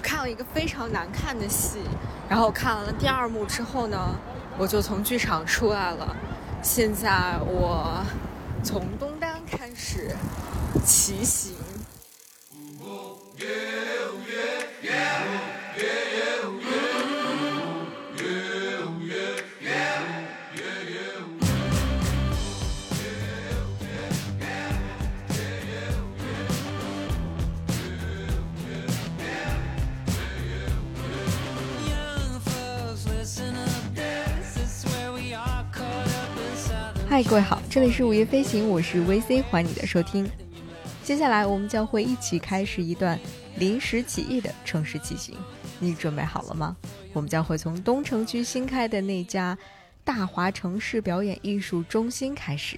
我看了一个非常难看的戏，然后看完了第二幕之后呢，我就从剧场出来了。现在我从东单开始骑行。这里是午夜飞行，我是 VC，欢迎你的收听。接下来我们将会一起开始一段临时起意的城市骑行，你准备好了吗？我们将会从东城区新开的那家大华城市表演艺术中心开始。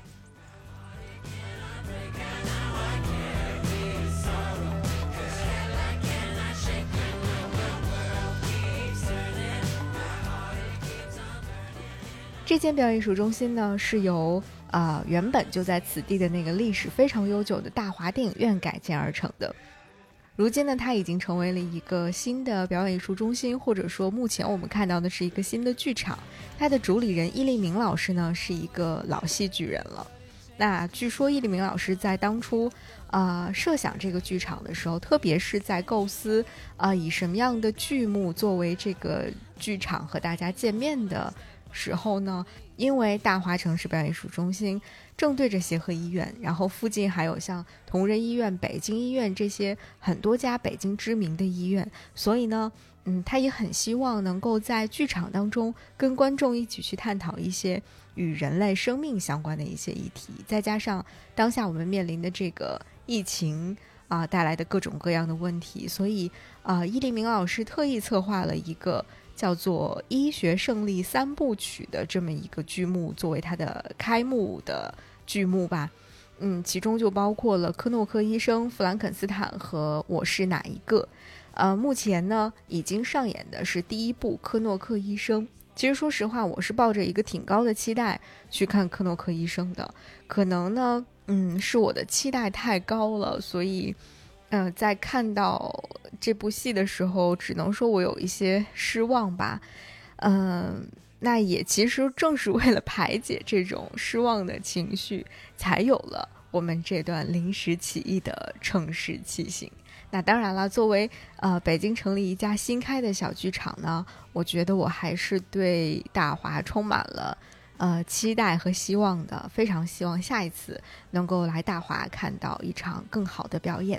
这间表演艺术中心呢，是由啊原本就在此地的那个历史非常悠久的大华电影院改建而成的。如今呢，它已经成为了一个新的表演艺术中心，或者说目前我们看到的是一个新的剧场。它的主理人易立明老师呢，是一个老戏剧人了。那据说易立明老师在当初啊设想这个剧场的时候，特别是在构思啊以什么样的剧目作为这个剧场和大家见面的。时候呢，因为大华城市表演艺术中心正对着协和医院，然后附近还有像同仁医院、北京医院这些很多家北京知名的医院，所以呢，嗯，他也很希望能够在剧场当中跟观众一起去探讨一些与人类生命相关的一些议题，再加上当下我们面临的这个疫情啊带来的各种各样的问题，所以啊，伊利明老师特意策划了一个。叫做《医学胜利三部曲》的这么一个剧目，作为它的开幕的剧目吧。嗯，其中就包括了科诺克医生、弗兰肯斯坦和我是哪一个。呃，目前呢，已经上演的是第一部科诺克医生。其实说实话，我是抱着一个挺高的期待去看科诺克医生的。可能呢，嗯，是我的期待太高了，所以。嗯，在看到这部戏的时候，只能说我有一些失望吧。嗯，那也其实正是为了排解这种失望的情绪，才有了我们这段临时起意的城市骑行。那当然了，作为呃北京城里一家新开的小剧场呢，我觉得我还是对大华充满了呃期待和希望的。非常希望下一次能够来大华看到一场更好的表演。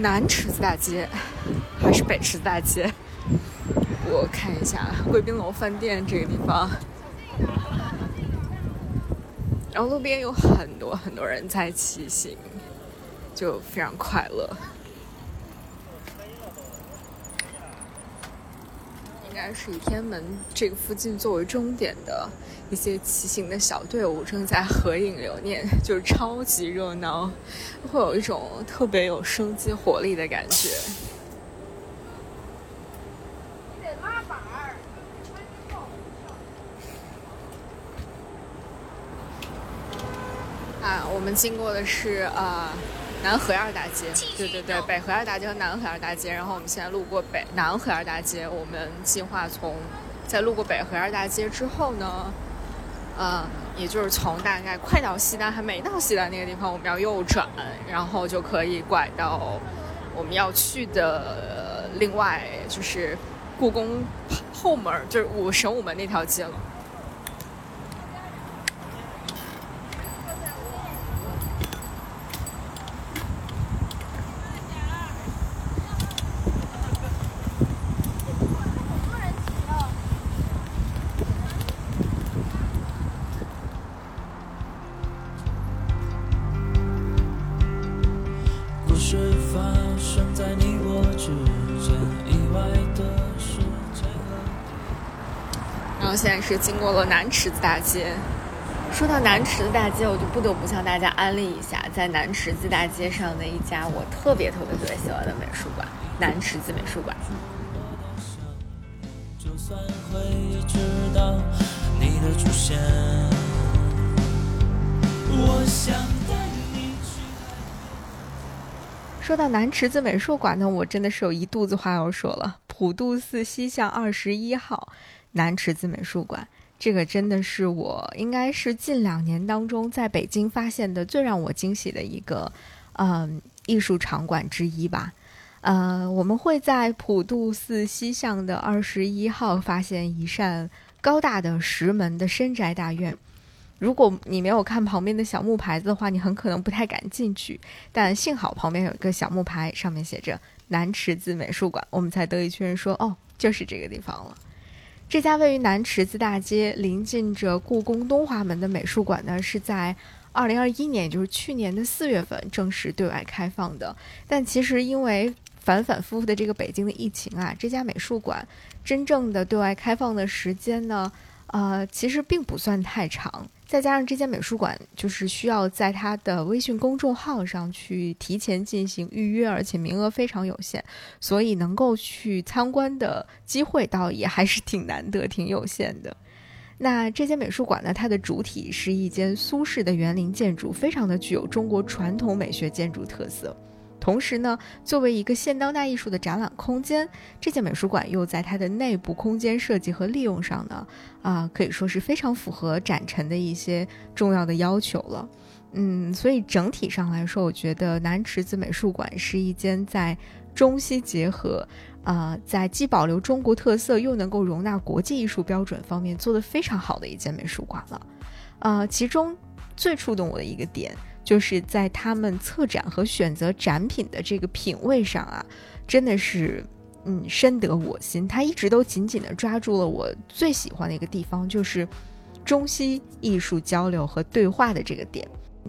南池子大街还是北池子大街？我看一下贵宾楼饭店这个地方，然后路边有很多很多人在骑行，就非常快乐。应该是以天安门这个附近作为终点的。一些骑行的小队伍正在合影留念，就是超级热闹，会有一种特别有生机活力的感觉。你得拉板儿。啊，我们经过的是呃南河二大街，对对对，北河二大街和南河二大街。然后我们现在路过北南河二大街，我们计划从在路过北河二大街之后呢。嗯，也就是从大概快到西单还没到西单那个地方，我们要右转，然后就可以拐到我们要去的另外就是故宫后门，就是武神武门那条街了。经过了南池子大街，说到南池子大街，我就不得不向大家安利一下，在南池子大街上的一家我特别特别特别喜欢的美术馆——南池子美术馆。说到南池子美术馆呢，我真的是有一肚子话要说了。普渡寺西巷二十一号南池子美术馆。这个真的是我应该是近两年当中在北京发现的最让我惊喜的一个，嗯，艺术场馆之一吧。呃，我们会在普渡寺西巷的二十一号发现一扇高大的石门的深宅大院。如果你没有看旁边的小木牌子的话，你很可能不太敢进去。但幸好旁边有一个小木牌，上面写着南池子美术馆，我们才得以确认说，哦，就是这个地方了。这家位于南池子大街、临近着故宫东华门的美术馆呢，是在二零二一年，也就是去年的四月份正式对外开放的。但其实因为反反复复的这个北京的疫情啊，这家美术馆真正的对外开放的时间呢，呃，其实并不算太长。再加上这间美术馆就是需要在它的微信公众号上去提前进行预约，而且名额非常有限，所以能够去参观的机会倒也还是挺难得、挺有限的。那这间美术馆呢，它的主体是一间苏式的园林建筑，非常的具有中国传统美学建筑特色。同时呢，作为一个现当代艺术的展览空间，这间美术馆又在它的内部空间设计和利用上呢，啊，可以说是非常符合展陈的一些重要的要求了。嗯，所以整体上来说，我觉得南池子美术馆是一间在中西结合，啊，在既保留中国特色又能够容纳国际艺术标准方面做得非常好的一间美术馆了。啊，其中最触动我的一个点。就是在他们策展和选择展品的这个品味上啊，真的是，嗯，深得我心。他一直都紧紧地抓住了我最喜欢的一个地方，就是中西艺术交流和对话的这个点。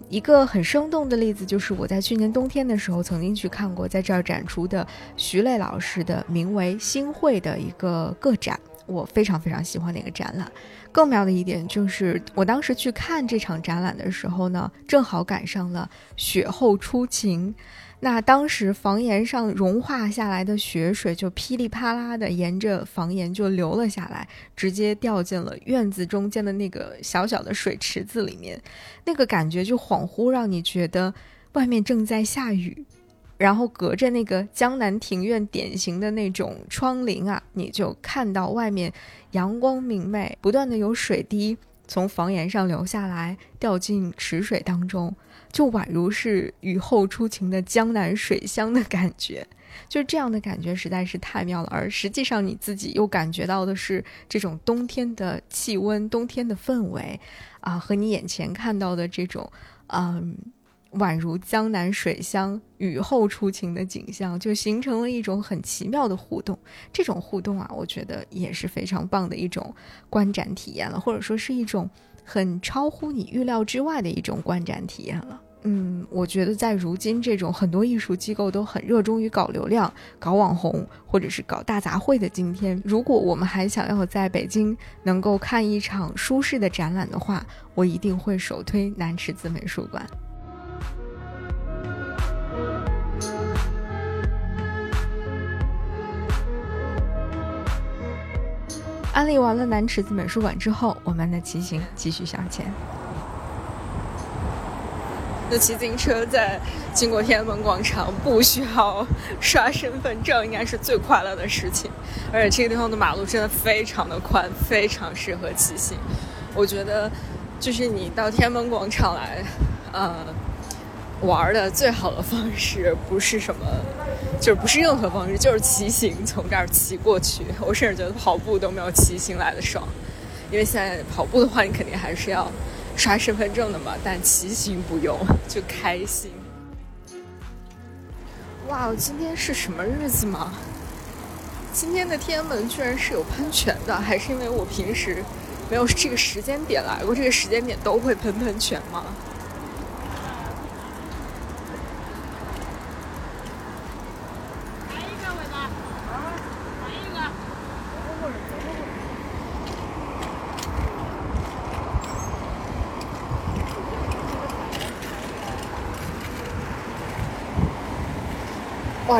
一个很生动的例子，就是我在去年冬天的时候曾经去看过在这儿展出的徐磊老师的名为《星会》的一个个展。我非常非常喜欢那个展览，更妙的一点就是，我当时去看这场展览的时候呢，正好赶上了雪后初晴，那当时房檐上融化下来的雪水就噼里啪啦的沿着房檐就流了下来，直接掉进了院子中间的那个小小的水池子里面，那个感觉就恍惚让你觉得外面正在下雨。然后隔着那个江南庭院典型的那种窗棂啊，你就看到外面阳光明媚，不断的有水滴从房檐上流下来，掉进池水当中，就宛如是雨后初晴的江南水乡的感觉。就这样的感觉实在是太妙了，而实际上你自己又感觉到的是这种冬天的气温、冬天的氛围，啊，和你眼前看到的这种，嗯。宛如江南水乡雨后初晴的景象，就形成了一种很奇妙的互动。这种互动啊，我觉得也是非常棒的一种观展体验了，或者说是一种很超乎你预料之外的一种观展体验了。嗯，我觉得在如今这种很多艺术机构都很热衷于搞流量、搞网红或者是搞大杂烩的今天，如果我们还想要在北京能够看一场舒适的展览的话，我一定会首推南池子美术馆。安利完了南池子美术馆之后，我们的骑行继续向前。那骑自行车在经过天安门广场，不需要刷身份证，应该是最快乐的事情。而且这个地方的马路真的非常的宽，非常适合骑行。我觉得，就是你到天安门广场来，呃，玩的最好的方式不是什么。就是不是任何方式，就是骑行从这儿骑过去。我甚至觉得跑步都没有骑行来的爽，因为现在跑步的话，你肯定还是要刷身份证的嘛。但骑行不用，就开心。哇，今天是什么日子吗？今天的天安门居然是有喷泉的，还是因为我平时没有这个时间点来过？这个时间点都会喷喷泉吗？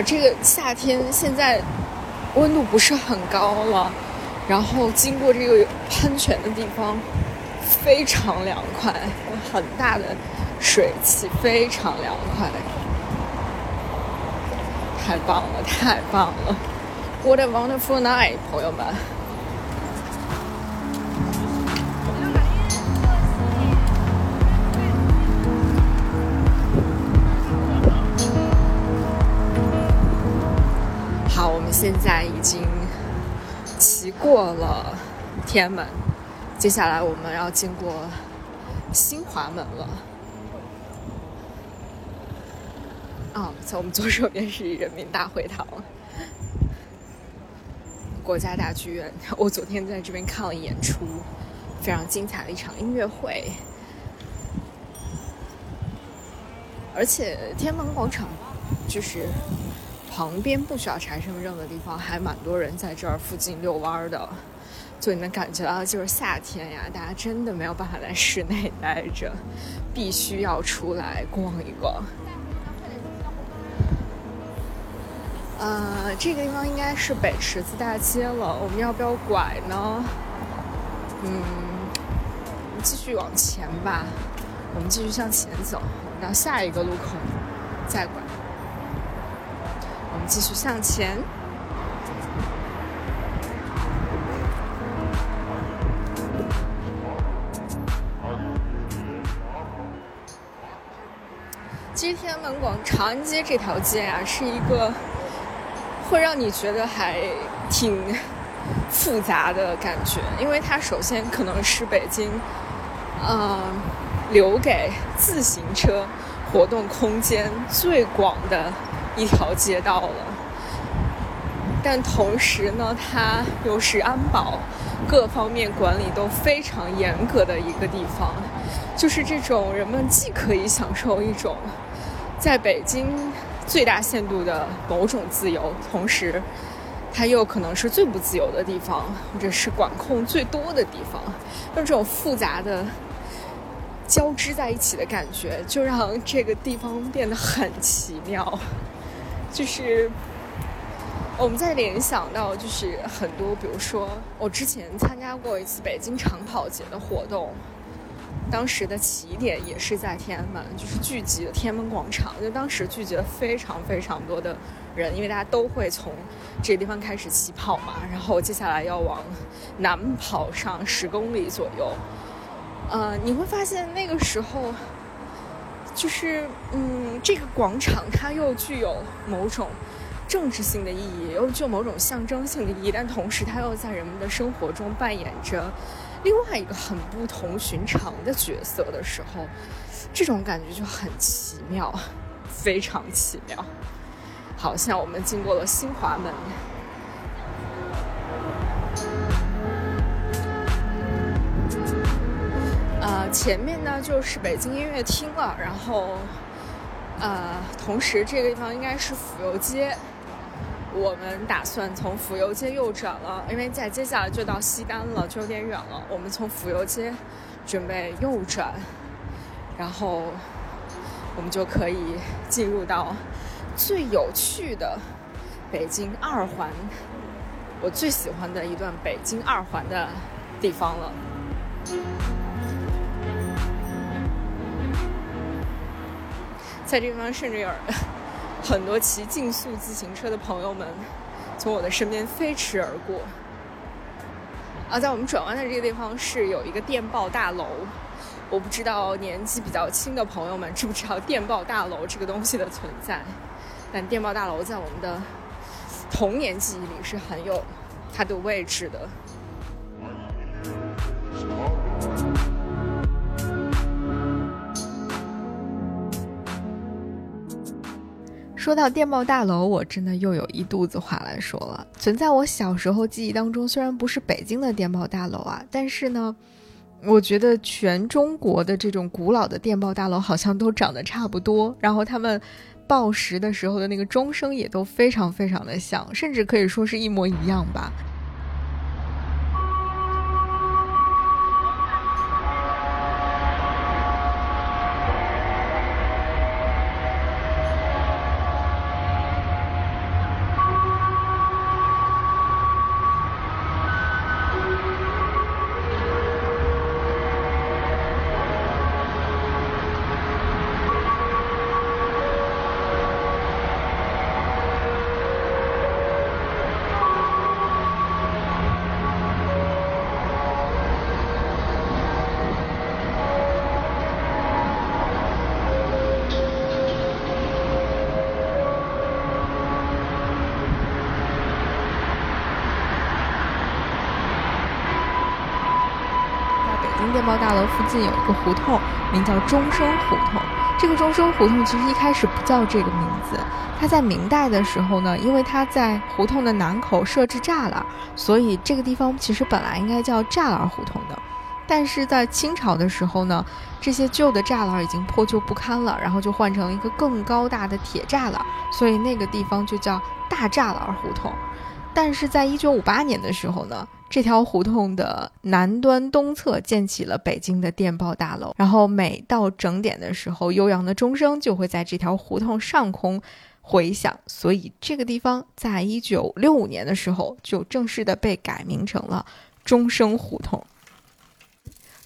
这个夏天现在温度不是很高了，然后经过这个喷泉的地方非常凉快，很大的水汽，非常凉快，太棒了，太棒了！What a wonderful night，朋友们。现在已经骑过了天安门，接下来我们要经过新华门了。啊，在我们左手边是人民大会堂，国家大剧院。我昨天在这边看了演出，非常精彩的一场音乐会。而且天安门广场就是。旁边不需要查身份证的地方，还蛮多人在这儿附近遛弯的，就你能感觉到，就是夏天呀，大家真的没有办法在室内待着，必须要出来逛一逛。呃，这个地方应该是北池子大街了，我们要不要拐呢？嗯，继续往前吧，我们继续向前走，我们到下一个路口再拐。继续向前。其实天安门广长安街这条街啊，是一个会让你觉得还挺复杂的感觉，因为它首先可能是北京，呃，留给自行车活动空间最广的。一条街道了，但同时呢，它又是安保各方面管理都非常严格的一个地方。就是这种人们既可以享受一种在北京最大限度的某种自由，同时它又可能是最不自由的地方，或者是管控最多的地方。那这种复杂的交织在一起的感觉，就让这个地方变得很奇妙。就是我们在联想到，就是很多，比如说我之前参加过一次北京长跑节的活动，当时的起点也是在天安门，就是聚集了天安门广场，就当时聚集了非常非常多的人，因为大家都会从这个地方开始起跑嘛，然后接下来要往南跑上十公里左右，呃，你会发现那个时候。就是，嗯，这个广场它又具有某种政治性的意义，又具有某种象征性的意义，但同时它又在人们的生活中扮演着另外一个很不同寻常的角色的时候，这种感觉就很奇妙，非常奇妙。好像我们经过了新华门。前面呢就是北京音乐厅了，然后，呃，同时这个地方应该是府右街，我们打算从府右街右转了，因为在接下来就到西单了，就有点远了。我们从府右街准备右转，然后我们就可以进入到最有趣的北京二环，我最喜欢的一段北京二环的地方了。在这地方，甚至有很多骑竞速自行车的朋友们从我的身边飞驰而过。啊，在我们转弯的这个地方是有一个电报大楼，我不知道年纪比较轻的朋友们知不知道电报大楼这个东西的存在，但电报大楼在我们的童年记忆里是很有它的位置的。说到电报大楼，我真的又有一肚子话来说了。存在我小时候记忆当中，虽然不是北京的电报大楼啊，但是呢，我觉得全中国的这种古老的电报大楼好像都长得差不多，然后他们报时的时候的那个钟声也都非常非常的像，甚至可以说是一模一样吧。近有一个胡同，名叫钟声胡同。这个钟声胡同其实一开始不叫这个名字，它在明代的时候呢，因为它在胡同的南口设置栅栏，所以这个地方其实本来应该叫栅栏胡同的。但是在清朝的时候呢，这些旧的栅栏已经破旧不堪了，然后就换成了一个更高大的铁栅栏，所以那个地方就叫大栅栏胡同。但是在一九五八年的时候呢。这条胡同的南端东侧建起了北京的电报大楼，然后每到整点的时候，悠扬的钟声就会在这条胡同上空回响，所以这个地方在一九六五年的时候就正式的被改名成了钟声胡同。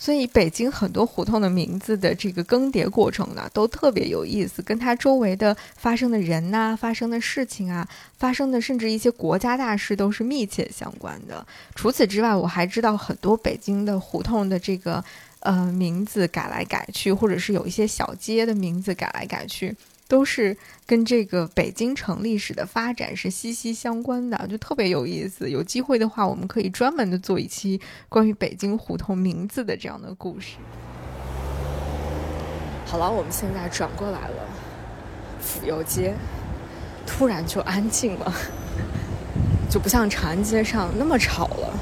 所以，北京很多胡同的名字的这个更迭过程呢，都特别有意思，跟它周围的发生的人呐、发生的事情啊、发生的甚至一些国家大事都是密切相关的。除此之外，我还知道很多北京的胡同的这个呃名字改来改去，或者是有一些小街的名字改来改去。都是跟这个北京城历史的发展是息息相关的，就特别有意思。有机会的话，我们可以专门的做一期关于北京胡同名字的这样的故事。好了，我们现在转过来了，府右街突然就安静了，就不像长安街上那么吵了，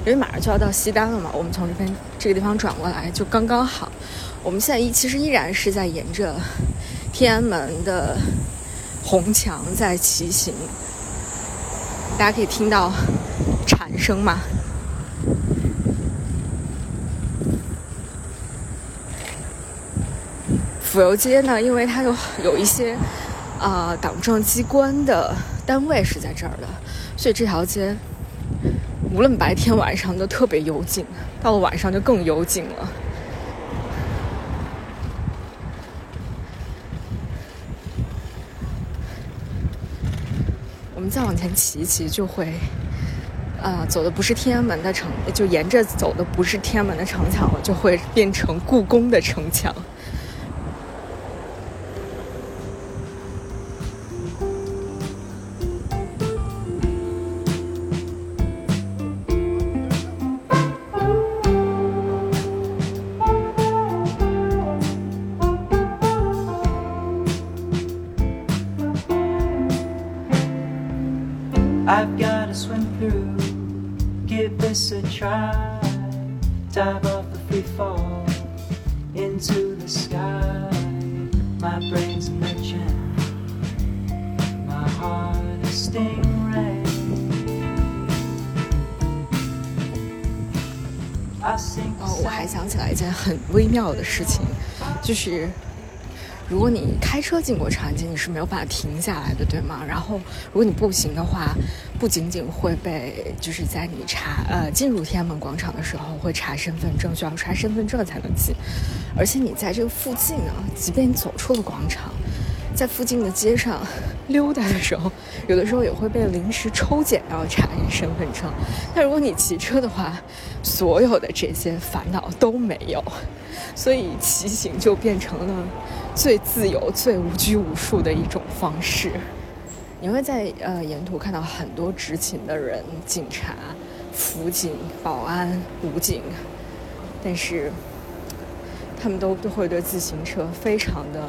因为马上就要到西单了嘛。我们从这边这个地方转过来就刚刚好。我们现在依其实依然是在沿着。天安门的红墙在骑行，大家可以听到蝉声吗？府右街呢，因为它有有一些啊党政机关的单位是在这儿的，所以这条街无论白天晚上都特别幽静，到了晚上就更幽静了。再往前骑一骑，就会，呃，走的不是天安门的城，就沿着走的不是天安门的城墙了，就会变成故宫的城墙。就是。如果你开车经过长安街，你是没有办法停下来的，对吗？然后，如果你步行的话，不仅仅会被就是在你查呃进入天安门广场的时候会查身份证，需要刷身份证才能进，而且你在这个附近啊，即便你走出了广场，在附近的街上 溜达的时候，有的时候也会被临时抽检要查你身份证。但如果你骑车的话，所有的这些烦恼都没有，所以骑行就变成了。最自由、最无拘无束的一种方式，你会在呃沿途看到很多执勤的人，警察、辅警、保安、武警，但是他们都都会对自行车非常的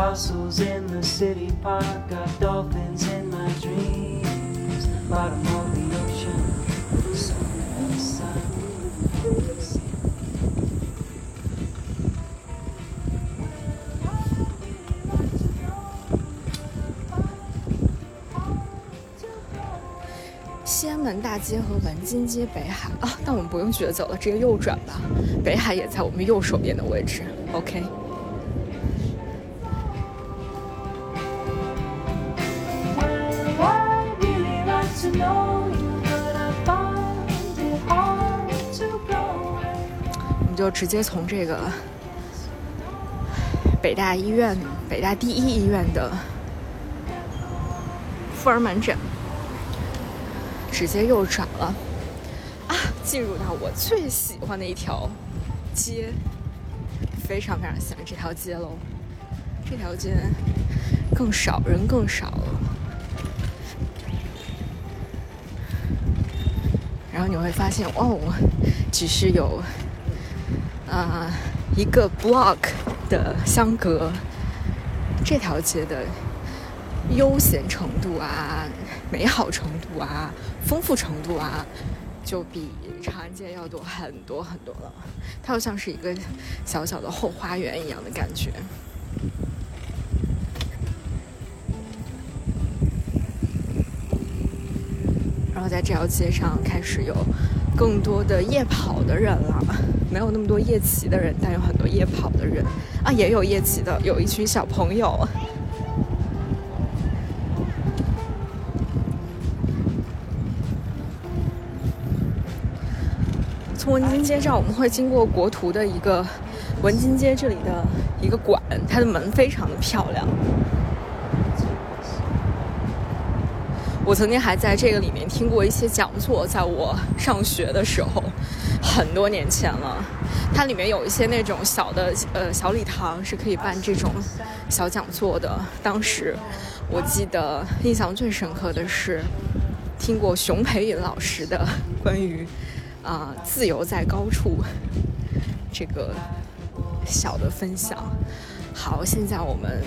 Fossils in the city park, got dolphins in my dreams. Bottom of the ocean, sun sun. 门大街和文津街、北海啊，但我们不用抉择了，直接右转吧。北海也在我们右手边的位置。OK。直接从这个北大医院、北大第一医院的妇儿门诊，直接右转了啊，进入到我最喜欢的一条街，非常非常喜欢这条街喽。这条街更少人，更少了。然后你会发现，哦，只是有，呃，一个 block 的相隔，这条街的悠闲程度啊、美好程度啊、丰富程度啊，就比长安街要多很多很多了。它就像是一个小小的后花园一样的感觉。然后在这条街上开始有更多的夜跑的人了，没有那么多夜骑的人，但有很多夜跑的人啊，也有夜骑的，有一群小朋友。从文津街上，我们会经过国图的一个文津街这里的一个馆，它的门非常的漂亮。我曾经还在这个里面听过一些讲座，在我上学的时候，很多年前了。它里面有一些那种小的呃小礼堂，是可以办这种小讲座的。当时我记得印象最深刻的是听过熊培云老师的关于啊自由在高处这个小的分享。好，现在我们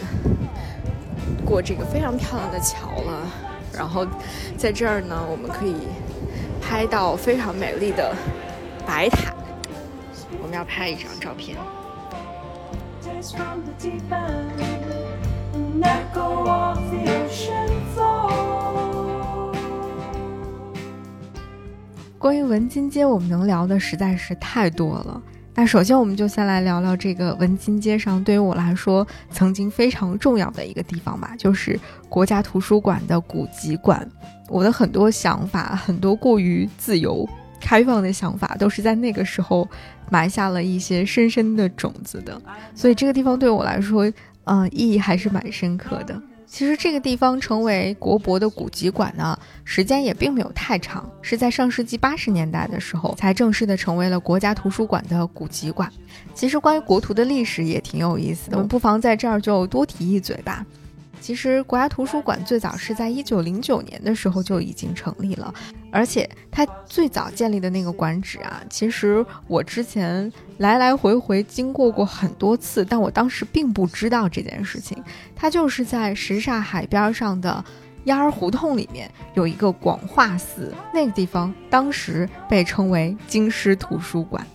过这个非常漂亮的桥了。然后，在这儿呢，我们可以拍到非常美丽的白塔。我们要拍一张照片。关于文津街，我们能聊的实在是太多了。那首先，我们就先来聊聊这个文津街上对于我来说曾经非常重要的一个地方吧，就是国家图书馆的古籍馆。我的很多想法，很多过于自由开放的想法，都是在那个时候埋下了一些深深的种子的。所以，这个地方对我来说，嗯，意义还是蛮深刻的。其实这个地方成为国博的古籍馆呢，时间也并没有太长，是在上世纪八十年代的时候才正式的成为了国家图书馆的古籍馆。其实关于国图的历史也挺有意思的，我们不妨在这儿就多提一嘴吧。其实国家图书馆最早是在一九零九年的时候就已经成立了，而且它最早建立的那个馆址啊，其实我之前来来回回经过过很多次，但我当时并不知道这件事情。它就是在什刹海边上的鸭儿胡同里面有一个广化寺，那个地方当时被称为京师图书馆。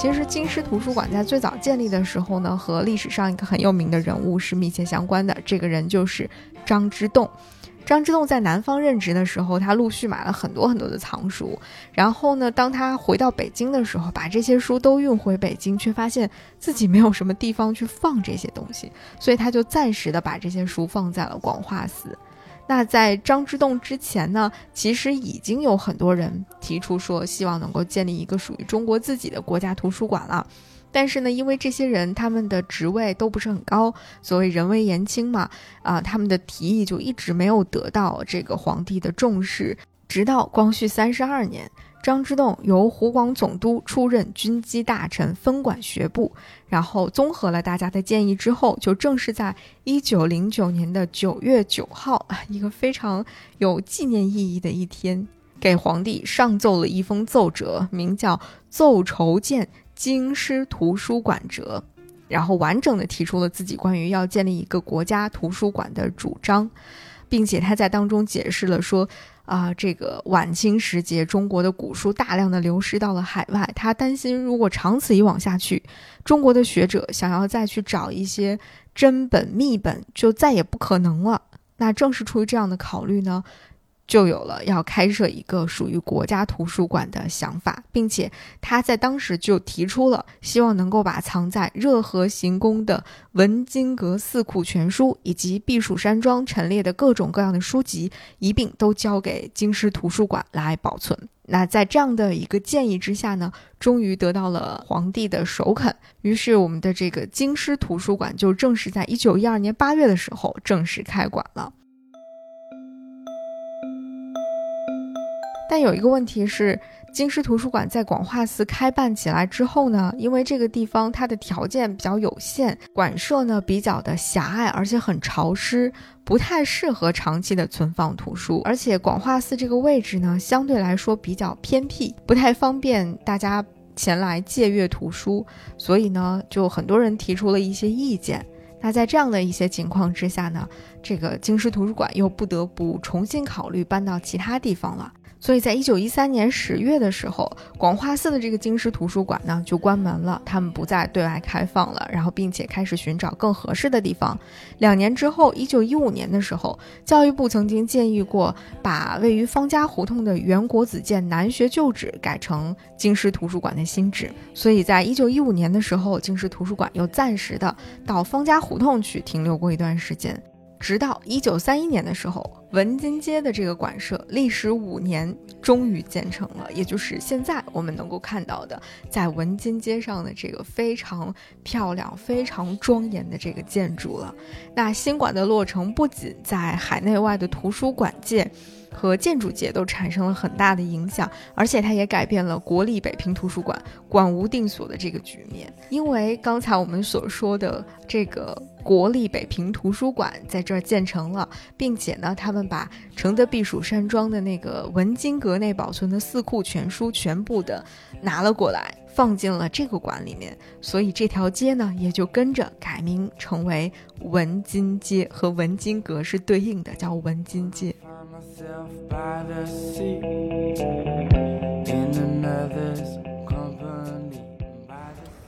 其实京师图书馆在最早建立的时候呢，和历史上一个很有名的人物是密切相关的。这个人就是张之洞。张之洞在南方任职的时候，他陆续买了很多很多的藏书。然后呢，当他回到北京的时候，把这些书都运回北京，却发现自己没有什么地方去放这些东西，所以他就暂时的把这些书放在了广化寺。那在张之洞之前呢，其实已经有很多人提出说，希望能够建立一个属于中国自己的国家图书馆了。但是呢，因为这些人他们的职位都不是很高，所谓人微言轻嘛，啊，他们的提议就一直没有得到这个皇帝的重视。直到光绪三十二年。张之洞由湖广总督出任军机大臣，分管学部。然后综合了大家的建议之后，就正式在一九零九年的九月九号，一个非常有纪念意义的一天，给皇帝上奏了一封奏折，名叫《奏筹建京师图书馆折》，然后完整的提出了自己关于要建立一个国家图书馆的主张，并且他在当中解释了说。啊，这个晚清时节，中国的古书大量的流失到了海外，他担心如果长此以往下去，中国的学者想要再去找一些真本秘本，就再也不可能了。那正是出于这样的考虑呢，就有了要开设一个属于国家图书馆的想法，并且他在当时就提出了希望能够把藏在热河行宫的文津阁四库全书以及避暑山庄陈列的各种各样的书籍一并都交给京师图书馆来保存。那在这样的一个建议之下呢，终于得到了皇帝的首肯，于是我们的这个京师图书馆就正式在一九一二年八月的时候正式开馆了。但有一个问题是，京师图书馆在广化寺开办起来之后呢，因为这个地方它的条件比较有限，馆舍呢比较的狭隘，而且很潮湿，不太适合长期的存放图书。而且广化寺这个位置呢，相对来说比较偏僻，不太方便大家前来借阅图书，所以呢，就很多人提出了一些意见。那在这样的一些情况之下呢，这个京师图书馆又不得不重新考虑搬到其他地方了。所以在一九一三年十月的时候，广化寺的这个京师图书馆呢就关门了，他们不再对外开放了，然后并且开始寻找更合适的地方。两年之后，一九一五年的时候，教育部曾经建议过把位于方家胡同的原国子监南学旧址改成京师图书馆的新址。所以在一九一五年的时候，京师图书馆又暂时的到方家胡同去停留过一段时间。直到一九三一年的时候，文津街的这个馆舍历时五年，终于建成了，也就是现在我们能够看到的，在文津街上的这个非常漂亮、非常庄严的这个建筑了。那新馆的落成，不仅在海内外的图书馆界。和建筑界都产生了很大的影响，而且它也改变了国立北平图书馆馆无定所的这个局面。因为刚才我们所说的这个国立北平图书馆在这儿建成了，并且呢，他们把承德避暑山庄的那个文津阁内保存的四库全书全部的拿了过来，放进了这个馆里面，所以这条街呢也就跟着改名成为文津街，和文津阁是对应的，叫文津街。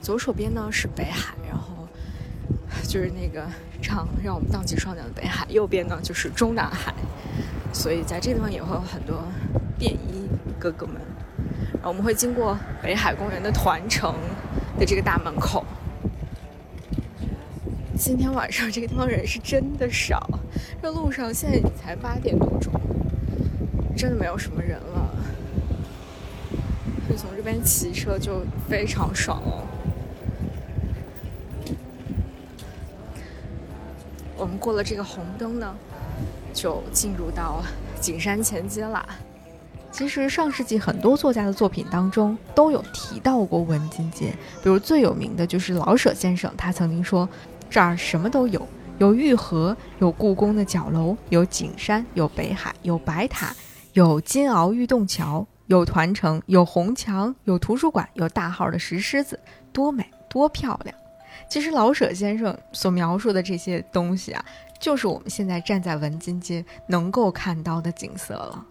左手边呢是北海，然后就是那个唱让我们荡起双桨的北海；右边呢就是中南海，所以在这地方也会有很多便衣哥哥们。我们会经过北海公园的团城的这个大门口。今天晚上这个地方人是真的少，这路上现在才八点多钟。真的没有什么人了，所以从这边骑车就非常爽哦。我们过了这个红灯呢，就进入到景山前街啦。其实上世纪很多作家的作品当中都有提到过文津街，比如最有名的就是老舍先生，他曾经说这儿什么都有，有玉河，有故宫的角楼，有景山，有北海，有白塔。有金鳌玉洞桥，有团城，有红墙，有图书馆，有大号的石狮子，多美多漂亮！其实老舍先生所描述的这些东西啊，就是我们现在站在文津街能够看到的景色了。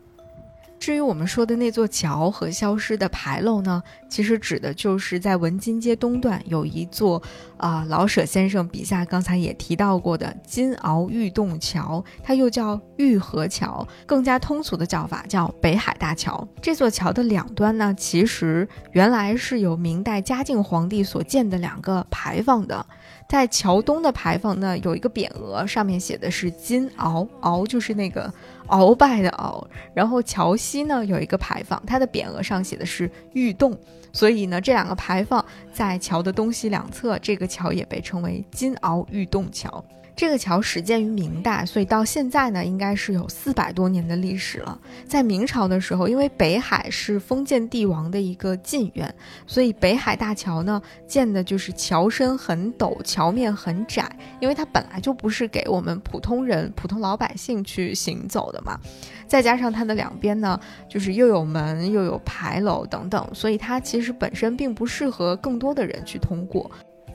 至于我们说的那座桥和消失的牌楼呢，其实指的就是在文津街东段有一座，啊，老舍先生笔下刚才也提到过的金鳌玉洞桥，它又叫玉河桥，更加通俗的叫法叫北海大桥。这座桥的两端呢，其实原来是有明代嘉靖皇帝所建的两个牌坊的。在桥东的牌坊呢，有一个匾额，上面写的是“金鳌”，鳌就是那个鳌拜的鳌。然后桥西呢有一个牌坊，它的匾额上写的是“玉洞”，所以呢这两个牌坊在桥的东西两侧，这个桥也被称为金鳌玉洞桥。这个桥始建于明代，所以到现在呢，应该是有四百多年的历史了。在明朝的时候，因为北海是封建帝王的一个禁苑，所以北海大桥呢建的就是桥身很陡，桥面很窄，因为它本来就不是给我们普通人、普通老百姓去行走的嘛。再加上它的两边呢，就是又有门又有牌楼等等，所以它其实本身并不适合更多的人去通过。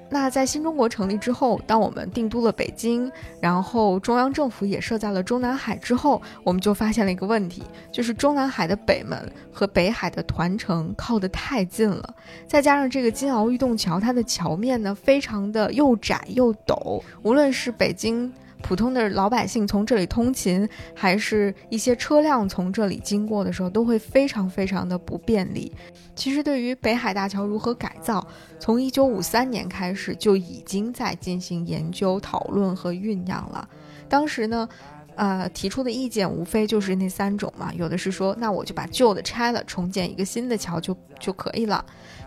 那在新中国成立之后，当我们定都了北京，然后中央政府也设在了中南海之后，我们就发现了一个问题，就是中南海的北门和北海的团城靠得太近了，再加上这个金鳌玉洞桥，它的桥面呢非常的又窄又陡，无论是北京。普通的老百姓从这里通勤，还是一些车辆从这里经过的时候，都会非常非常的不便利。其实，对于北海大桥如何改造，从一九五三年开始就已经在进行研究、讨论和酝酿了。当时呢，呃，提出的意见无非就是那三种嘛，有的是说，那我就把旧的拆了，重建一个新的桥就就可以了。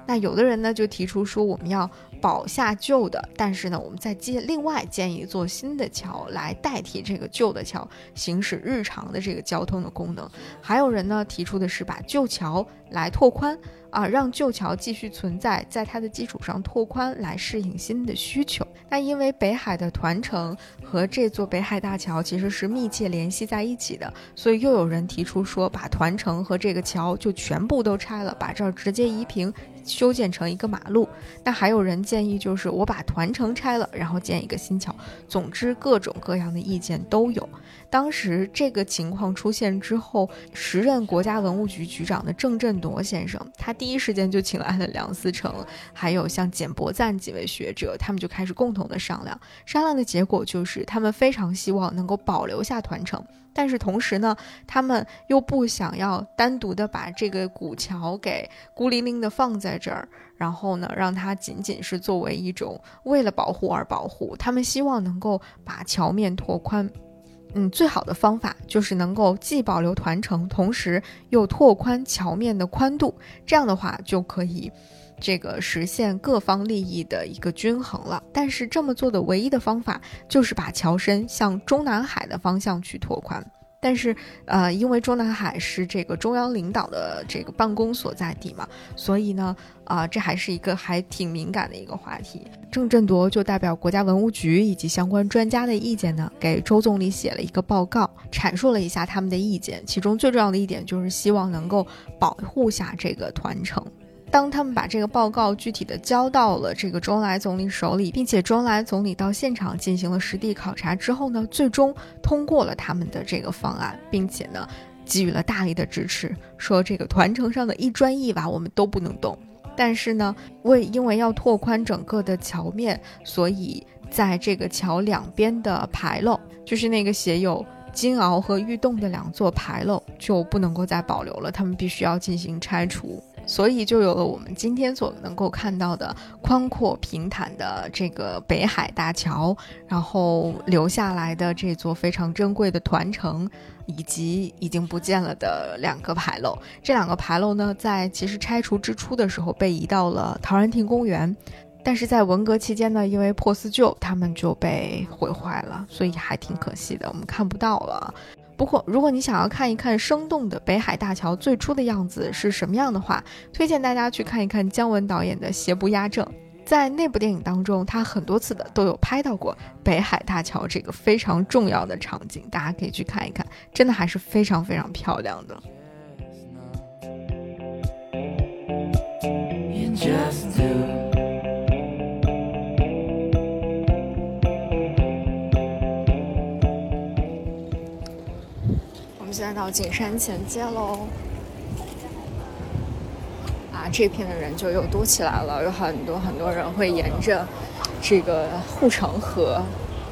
那有的人呢，就提出说，我们要。保下旧的，但是呢，我们再建另外建一座新的桥来代替这个旧的桥，行使日常的这个交通的功能。还有人呢提出的是把旧桥来拓宽。啊，让旧桥继续存在，在它的基础上拓宽，来适应新的需求。那因为北海的团城和这座北海大桥其实是密切联系在一起的，所以又有人提出说，把团城和这个桥就全部都拆了，把这儿直接移平，修建成一个马路。那还有人建议，就是我把团城拆了，然后建一个新桥。总之，各种各样的意见都有。当时这个情况出现之后，时任国家文物局局长的郑振铎先生，他第一时间就请来了梁思成，还有像简伯赞几位学者，他们就开始共同的商量。商量的结果就是，他们非常希望能够保留下团城，但是同时呢，他们又不想要单独的把这个古桥给孤零零的放在这儿，然后呢，让它仅仅是作为一种为了保护而保护。他们希望能够把桥面拓宽。嗯，最好的方法就是能够既保留团城，同时又拓宽桥面的宽度，这样的话就可以，这个实现各方利益的一个均衡了。但是这么做的唯一的方法就是把桥身向中南海的方向去拓宽。但是，呃，因为中南海是这个中央领导的这个办公所在地嘛，所以呢，啊，这还是一个还挺敏感的一个话题。郑振铎就代表国家文物局以及相关专家的意见呢，给周总理写了一个报告，阐述了一下他们的意见。其中最重要的一点就是希望能够保护下这个团城。当他们把这个报告具体的交到了这个周恩来总理手里，并且周恩来总理到现场进行了实地考察之后呢，最终通过了他们的这个方案，并且呢给予了大力的支持，说这个团城上的一砖一瓦我们都不能动。但是呢，为因为要拓宽整个的桥面，所以在这个桥两边的牌楼，就是那个写有金鳌和玉洞的两座牌楼，就不能够再保留了，他们必须要进行拆除。所以就有了我们今天所能够看到的宽阔平坦的这个北海大桥，然后留下来的这座非常珍贵的团城，以及已经不见了的两个牌楼。这两个牌楼呢，在其实拆除之初的时候被移到了陶然亭公园，但是在文革期间呢，因为破四旧，他们就被毁坏了，所以还挺可惜的，我们看不到了。不过，如果你想要看一看生动的北海大桥最初的样子是什么样的话，推荐大家去看一看姜文导演的《邪不压正》。在那部电影当中，他很多次的都有拍到过北海大桥这个非常重要的场景，大家可以去看一看，真的还是非常非常漂亮的。现在到景山前街喽，啊，这片的人就又多起来了，有很多很多人会沿着这个护城河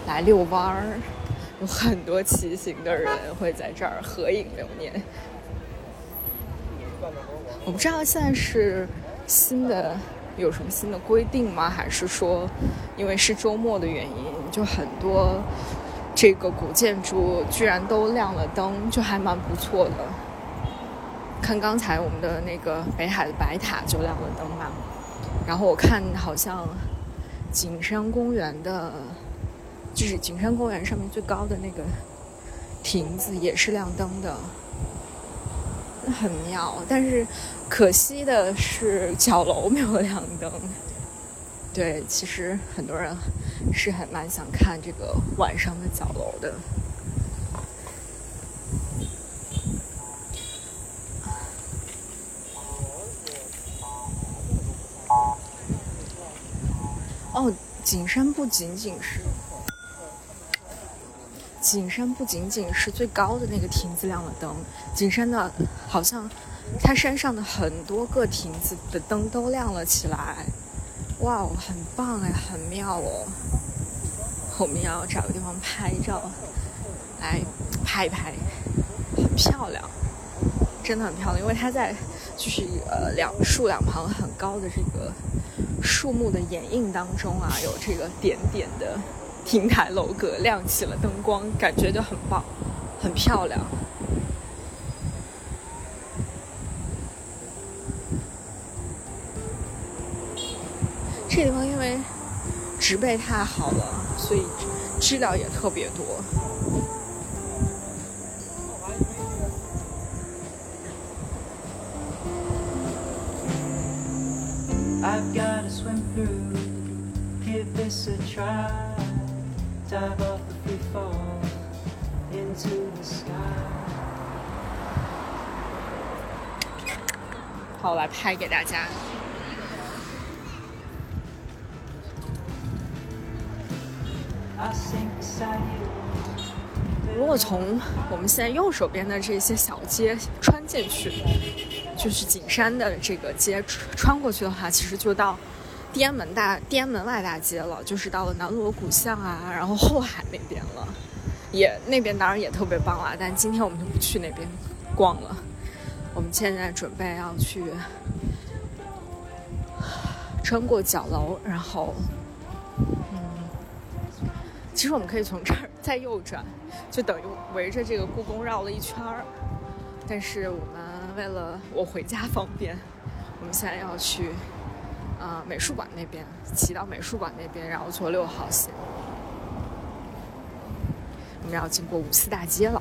来遛弯儿，有很多骑行的人会在这儿合影留念。我不知道现在是新的有什么新的规定吗？还是说因为是周末的原因，就很多。这个古建筑居然都亮了灯，就还蛮不错的。看刚才我们的那个北海的白塔就亮了灯嘛，然后我看好像景山公园的，就是景山公园上面最高的那个亭子也是亮灯的，很妙。但是可惜的是角楼没有亮灯。对，其实很多人是很蛮想看这个晚上的角楼的。哦，景山不仅仅是景山不仅仅是最高的那个亭子亮了灯，景山的好像它山上的很多个亭子的灯都亮了起来。哇哦，很棒哎，很妙哦！我们要找个地方拍照，来拍一拍，很漂亮，真的很漂亮，因为它在就是呃两树两旁很高的这个树木的掩映当中啊，有这个点点的亭台楼阁，亮起了灯光，感觉就很棒，很漂亮。这地方植被太好了，所以知了也特别多。I've got to swim through, give this a try. Dive off the free fall into the sky. 好，我来拍给大家。从我们现在右手边的这些小街穿进去，就是景山的这个街穿过去的话，其实就到天安门大天安门外大街了，就是到了南锣鼓巷啊，然后后海那边了。也那边当然也特别棒啦，但今天我们就不去那边逛了。我们现在准备要去穿过角楼，然后。其实我们可以从这儿再右转，就等于围着这个故宫绕了一圈儿。但是我们为了我回家方便，我们现在要去，呃，美术馆那边，骑到美术馆那边，然后坐六号线。我们要经过五四大街了。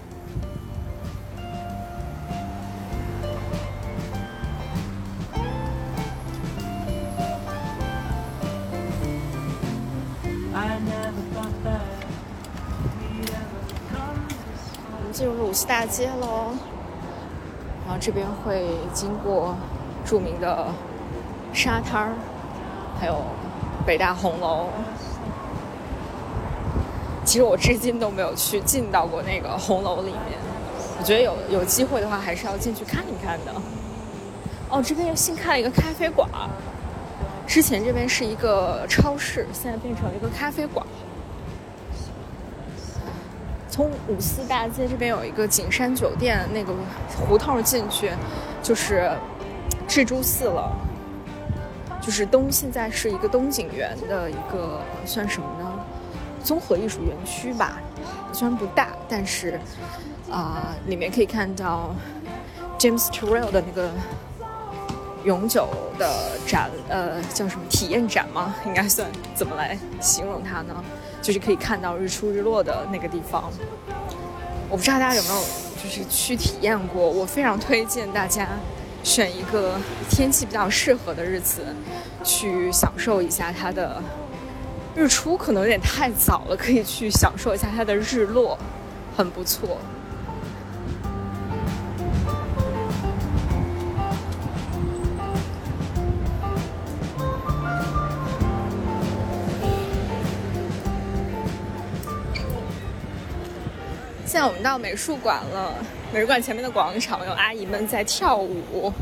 大街喽，然后这边会经过著名的沙滩儿，还有北大红楼。其实我至今都没有去进到过那个红楼里面，我觉得有有机会的话还是要进去看一看的。哦，这边又新开了一个咖啡馆，之前这边是一个超市，现在变成了一个咖啡馆。从五四大街这边有一个景山酒店，那个胡同进去就是智珠寺了。就是东现在是一个东景园的一个算什么呢？综合艺术园区吧。虽然不大，但是啊，里面可以看到 James Turrell 的那个永久的展，呃，叫什么体验展吗？应该算怎么来形容它呢？就是可以看到日出日落的那个地方，我不知道大家有没有就是去体验过。我非常推荐大家选一个天气比较适合的日子，去享受一下它的日出。可能有点太早了，可以去享受一下它的日落，很不错。现在我们到美术馆了，美术馆前面的广场有阿姨们在跳舞。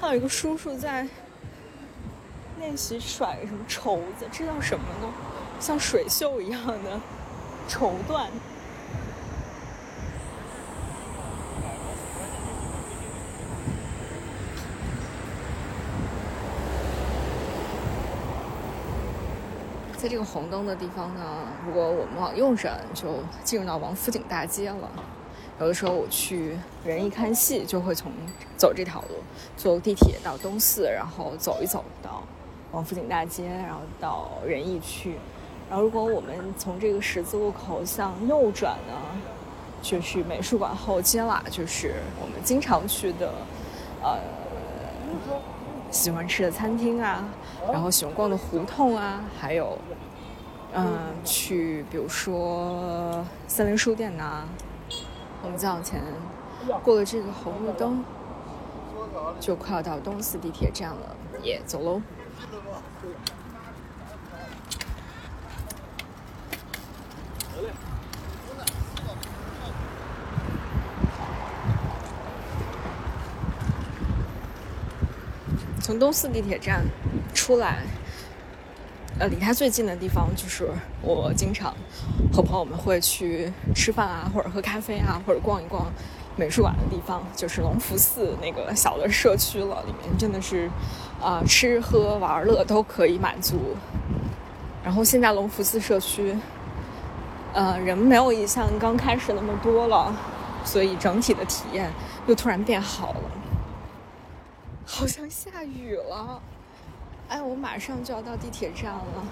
还有一个叔叔在练习甩什么绸子，这叫什么呢？像水袖一样的绸缎。这个红灯的地方呢，如果我们往右转，就进入到王府井大街了。有的时候我去仁义看戏，就会从走这条路，坐地铁到东四，然后走一走到王府井大街，然后到仁义去。然后如果我们从这个十字路口向右转呢，就去美术馆后街啦，就是我们经常去的，呃，喜欢吃的餐厅啊。然后喜欢逛的胡同啊，还有，嗯，去比如说三联书店呐。我们再往前，过了这个红绿灯，就快要到东四地铁站了，也走喽。从东四地铁站出来，呃，离它最近的地方就是我经常和朋友们会去吃饭啊，或者喝咖啡啊，或者逛一逛美术馆的地方，就是龙福寺那个小的社区了。里面真的是，啊，吃喝玩乐都可以满足。然后现在龙福寺社区，呃，人没有像刚开始那么多了，所以整体的体验又突然变好了。好像下雨了，哎，我马上就要到地铁站了。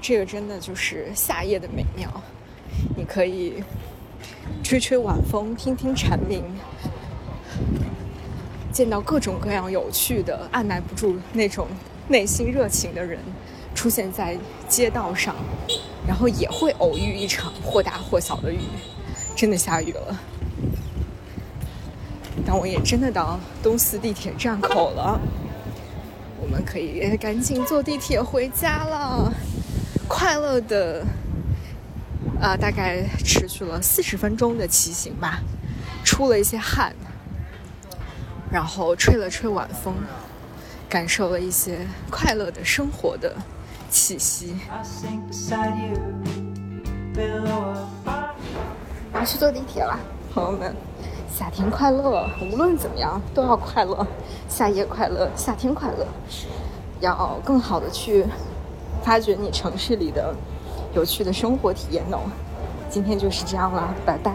这个真的就是夏夜的美妙，你可以吹吹晚风，听听蝉鸣，见到各种各样有趣的、按耐不住那种内心热情的人出现在街道上，然后也会偶遇一场或大或小的雨。真的下雨了，但我也真的到东四地铁站口了，我们可以赶紧坐地铁回家了。快乐的，啊，大概持续了四十分钟的骑行吧，出了一些汗，然后吹了吹晚风，感受了一些快乐的生活的气息。要去坐地铁了，朋友们，夏天快乐！无论怎么样都要快乐，夏夜快乐，夏天快乐，要更好的去发掘你城市里的有趣的生活体验哦。今天就是这样了，拜拜。